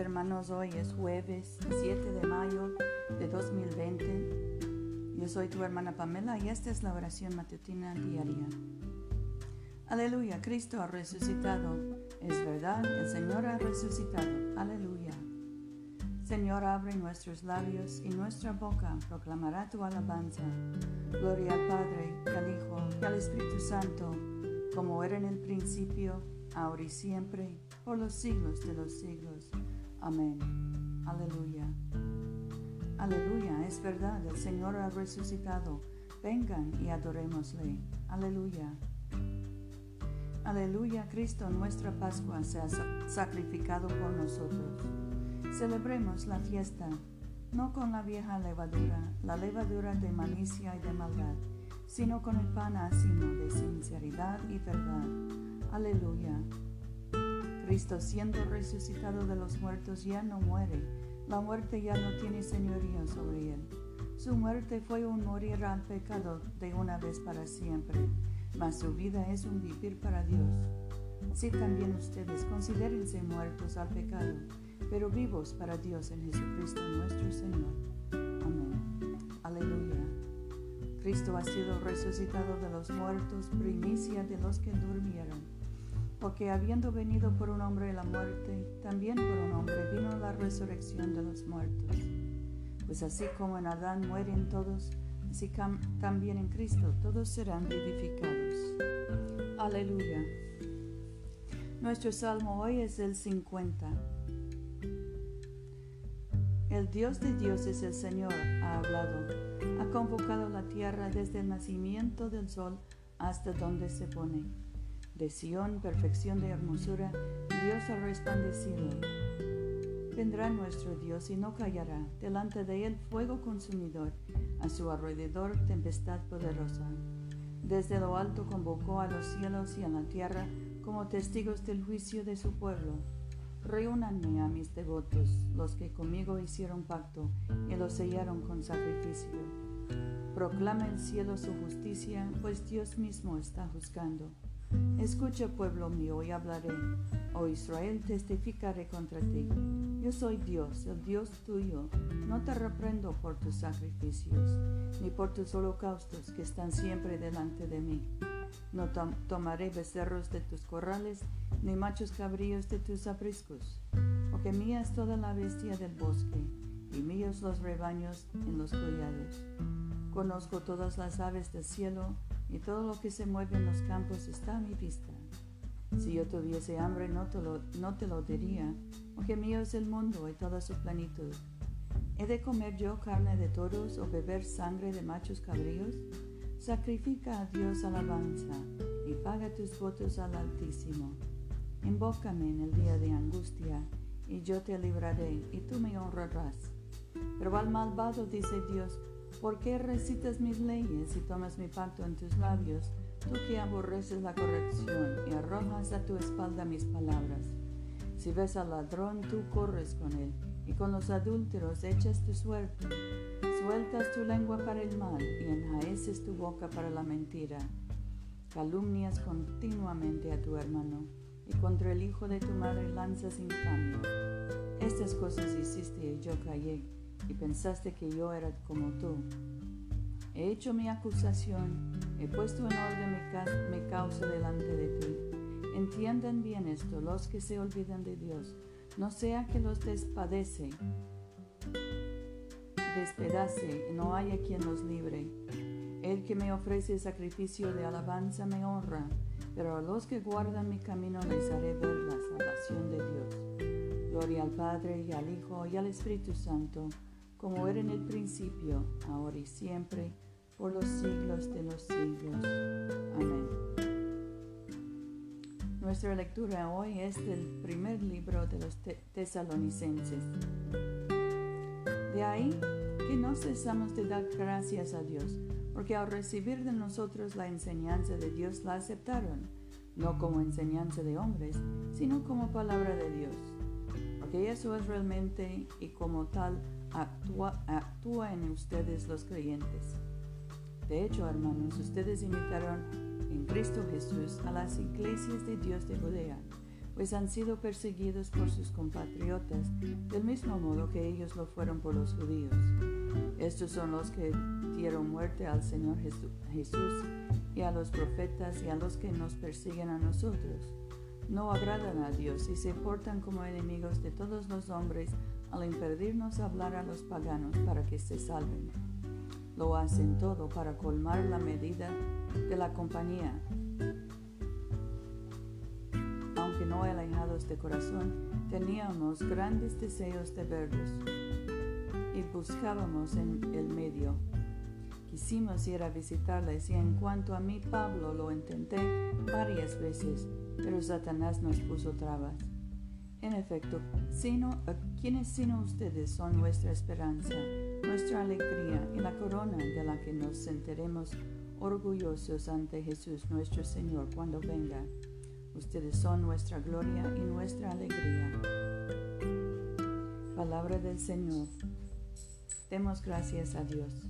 Hermanos, hoy es jueves 7 de mayo de 2020. Yo soy tu hermana Pamela y esta es la oración matutina diaria. Aleluya, Cristo ha resucitado. Es verdad, el Señor ha resucitado. Aleluya. Señor, abre nuestros labios y nuestra boca proclamará tu alabanza. Gloria al Padre, al Hijo y al Espíritu Santo, como era en el principio, ahora y siempre, por los siglos de los siglos. Amén. Aleluya. Aleluya, es verdad, el Señor ha resucitado. Vengan y adorémosle. Aleluya. Aleluya, Cristo, nuestra Pascua se ha sacrificado por nosotros. Celebremos la fiesta, no con la vieja levadura, la levadura de malicia y de maldad, sino con el pan ácimo de sinceridad y verdad. Aleluya. Cristo siendo resucitado de los muertos ya no muere, la muerte ya no tiene señoría sobre él. Su muerte fue un morir al pecado de una vez para siempre, mas su vida es un vivir para Dios. Así también ustedes considérense muertos al pecado, pero vivos para Dios en Jesucristo nuestro Señor. Amén. Aleluya. Cristo ha sido resucitado de los muertos, primicia de los que durmieron porque habiendo venido por un hombre la muerte, también por un hombre vino la resurrección de los muertos. Pues así como en Adán mueren todos, así también en Cristo todos serán vivificados. Aleluya. Nuestro salmo hoy es el 50. El Dios de Dios es el Señor, ha hablado. Ha convocado la tierra desde el nacimiento del sol hasta donde se pone de Sión, perfección de hermosura, Dios ha resplandecido. Vendrá nuestro Dios y no callará, delante de él fuego consumidor, a su alrededor tempestad poderosa. Desde lo alto convocó a los cielos y a la tierra como testigos del juicio de su pueblo. Reúnanme a mis devotos, los que conmigo hicieron pacto y lo sellaron con sacrificio. Proclama el cielo su justicia, pues Dios mismo está juzgando. Escucha, pueblo mío, y hablaré. Oh Israel, testificaré contra ti. Yo soy Dios, el Dios tuyo. No te reprendo por tus sacrificios, ni por tus holocaustos que están siempre delante de mí. No tomaré becerros de tus corrales, ni machos cabríos de tus apriscos, porque mía es toda la bestia del bosque, y míos los rebaños en los collados. Conozco todas las aves del cielo, y todo lo que se mueve en los campos está a mi vista. Si yo tuviese hambre no te lo, no te lo diría, porque mío es el mundo y toda su plenitud. ¿He de comer yo carne de toros o beber sangre de machos cabríos? Sacrifica a Dios alabanza y paga tus votos al Altísimo. Invócame en el día de angustia, y yo te libraré, y tú me honrarás. Pero al malvado dice Dios, ¿Por qué recitas mis leyes y tomas mi pacto en tus labios, tú que aborreces la corrección y arrojas a tu espalda mis palabras? Si ves al ladrón, tú corres con él, y con los adúlteros echas tu suerte. Sueltas tu lengua para el mal y enjaeces tu boca para la mentira. Calumnias continuamente a tu hermano, y contra el hijo de tu madre lanzas infamia. Estas cosas hiciste y yo callé y pensaste que yo era como tú. He hecho mi acusación, he puesto en orden mi, causa delante de ti. Entiendan bien esto los que se olvidan de Dios, no sea que los despadece, despedace y no haya quien los libre. El que me ofrece sacrificio de alabanza me honra, pero a los que guardan mi camino les haré ver la salvación de Dios. Gloria al Padre y al Hijo y al Espíritu Santo como era en el principio, ahora y siempre, por los siglos de los siglos. Amén. Nuestra lectura hoy es del primer libro de los tesalonicenses. De ahí que no cesamos de dar gracias a Dios, porque al recibir de nosotros la enseñanza de Dios la aceptaron, no como enseñanza de hombres, sino como palabra de Dios. Porque eso es realmente y como tal actúa, en ustedes los creyentes. De hecho, hermanos, ustedes imitaron en Cristo Jesús a las iglesias de Dios de Judea, pues han sido perseguidos por sus compatriotas, del mismo modo que ellos lo fueron por los judíos. Estos son los que dieron muerte al Señor Jesús y a los profetas y a los que nos persiguen a nosotros. No agradan a Dios y se portan como enemigos de todos los hombres al impedirnos hablar a los paganos para que se salven. Lo hacen todo para colmar la medida de la compañía no alejados de corazón, teníamos grandes deseos de verlos y buscábamos en el medio. Quisimos ir a visitarles y en cuanto a mí, Pablo, lo intenté varias veces, pero Satanás nos puso trabas. En efecto, sino, ¿quiénes sino ustedes son nuestra esperanza, nuestra alegría y la corona de la que nos sentiremos orgullosos ante Jesús nuestro Señor cuando venga? Ustedes son nuestra gloria y nuestra alegría. Palabra del Señor. Demos gracias a Dios.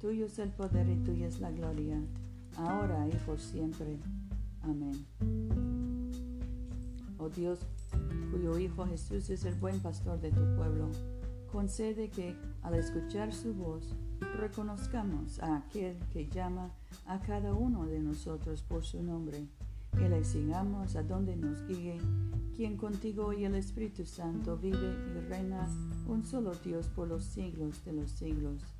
tuyo es el poder y tuya es la gloria, ahora y por siempre. Amén. Oh Dios, cuyo Hijo Jesús es el buen pastor de tu pueblo, concede que al escuchar su voz reconozcamos a aquel que llama a cada uno de nosotros por su nombre que le sigamos a donde nos guíe, quien contigo y el Espíritu Santo vive y reina un solo Dios por los siglos de los siglos.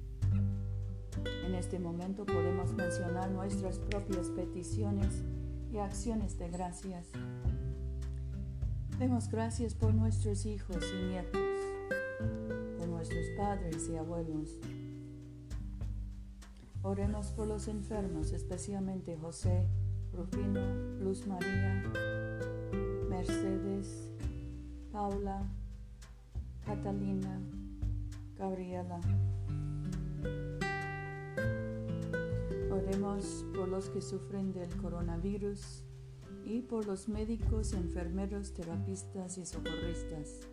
En este momento podemos mencionar nuestras propias peticiones y acciones de gracias. Demos gracias por nuestros hijos y nietos, por nuestros padres y abuelos Oremos por los enfermos, especialmente José, Rufino, Luz María, Mercedes, Paula, Catalina, Gabriela. Oremos por los que sufren del coronavirus y por los médicos, enfermeros, terapistas y socorristas.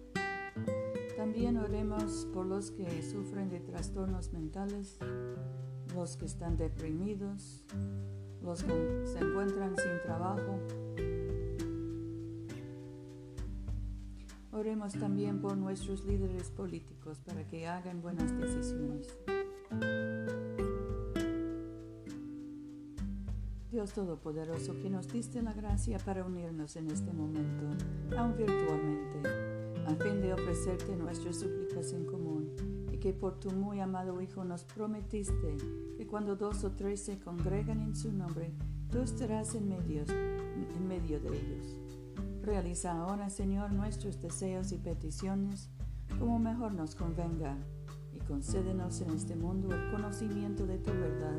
También oremos por los que sufren de trastornos mentales los que están deprimidos, los que se encuentran sin trabajo. Oremos también por nuestros líderes políticos para que hagan buenas decisiones. Dios Todopoderoso, que nos diste la gracia para unirnos en este momento, aun virtualmente, a fin de ofrecerte nuestras súplicas en común que por tu muy amado Hijo nos prometiste que cuando dos o tres se congregan en su nombre, tú estarás en medio, en medio de ellos. Realiza ahora, Señor, nuestros deseos y peticiones como mejor nos convenga y concédenos en este mundo el conocimiento de tu verdad